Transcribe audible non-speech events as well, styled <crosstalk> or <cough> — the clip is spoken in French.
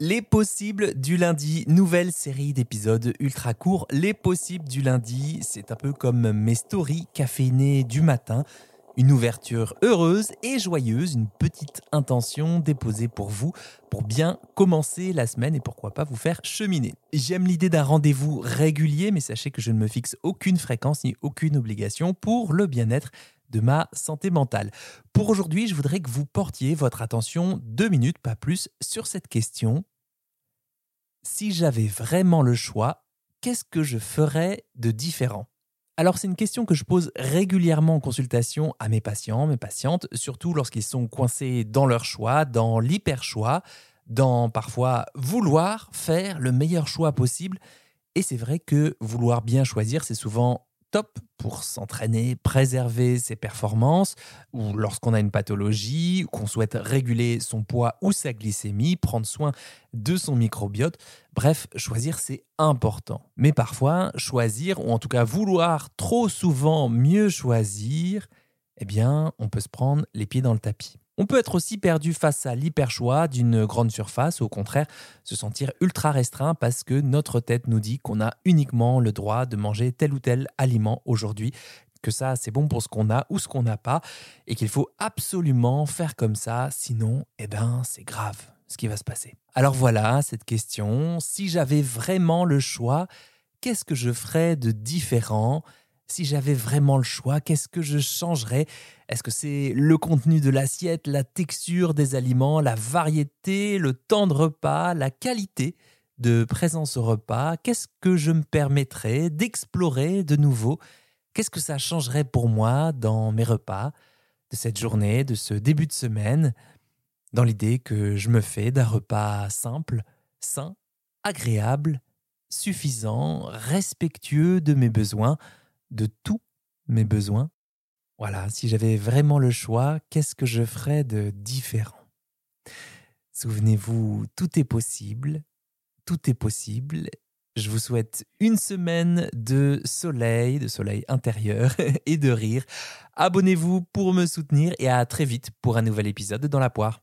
Les possibles du lundi, nouvelle série d'épisodes ultra courts. Les possibles du lundi, c'est un peu comme mes stories caféinées du matin. Une ouverture heureuse et joyeuse, une petite intention déposée pour vous pour bien commencer la semaine et pourquoi pas vous faire cheminer. J'aime l'idée d'un rendez-vous régulier, mais sachez que je ne me fixe aucune fréquence ni aucune obligation pour le bien-être de ma santé mentale. Pour aujourd'hui, je voudrais que vous portiez votre attention deux minutes, pas plus, sur cette question. Si j'avais vraiment le choix, qu'est-ce que je ferais de différent? Alors c'est une question que je pose régulièrement en consultation à mes patients, mes patientes, surtout lorsqu'ils sont coincés dans leur choix, dans l'hyper-choix, dans parfois vouloir faire le meilleur choix possible. Et c'est vrai que vouloir bien choisir, c'est souvent top pour s'entraîner, préserver ses performances, ou lorsqu'on a une pathologie, qu'on souhaite réguler son poids ou sa glycémie, prendre soin de son microbiote. Bref, choisir, c'est important. Mais parfois, choisir, ou en tout cas vouloir trop souvent mieux choisir, eh bien, on peut se prendre les pieds dans le tapis. On peut être aussi perdu face à l'hyperchoix d'une grande surface, ou au contraire se sentir ultra restreint parce que notre tête nous dit qu'on a uniquement le droit de manger tel ou tel aliment aujourd'hui, que ça c'est bon pour ce qu'on a ou ce qu'on n'a pas, et qu'il faut absolument faire comme ça, sinon, eh ben, c'est grave ce qui va se passer. Alors voilà cette question, si j'avais vraiment le choix, qu'est-ce que je ferais de différent si j'avais vraiment le choix, qu'est-ce que je changerais? Est-ce que c'est le contenu de l'assiette, la texture des aliments, la variété, le temps de repas, la qualité de présence au repas? Qu'est-ce que je me permettrais d'explorer de nouveau? Qu'est-ce que ça changerait pour moi dans mes repas de cette journée, de ce début de semaine, dans l'idée que je me fais d'un repas simple, sain, agréable, suffisant, respectueux de mes besoins de tous mes besoins. Voilà, si j'avais vraiment le choix, qu'est-ce que je ferais de différent? Souvenez-vous, tout est possible, tout est possible. Je vous souhaite une semaine de soleil, de soleil intérieur <laughs> et de rire. Abonnez-vous pour me soutenir et à très vite pour un nouvel épisode dans la poire.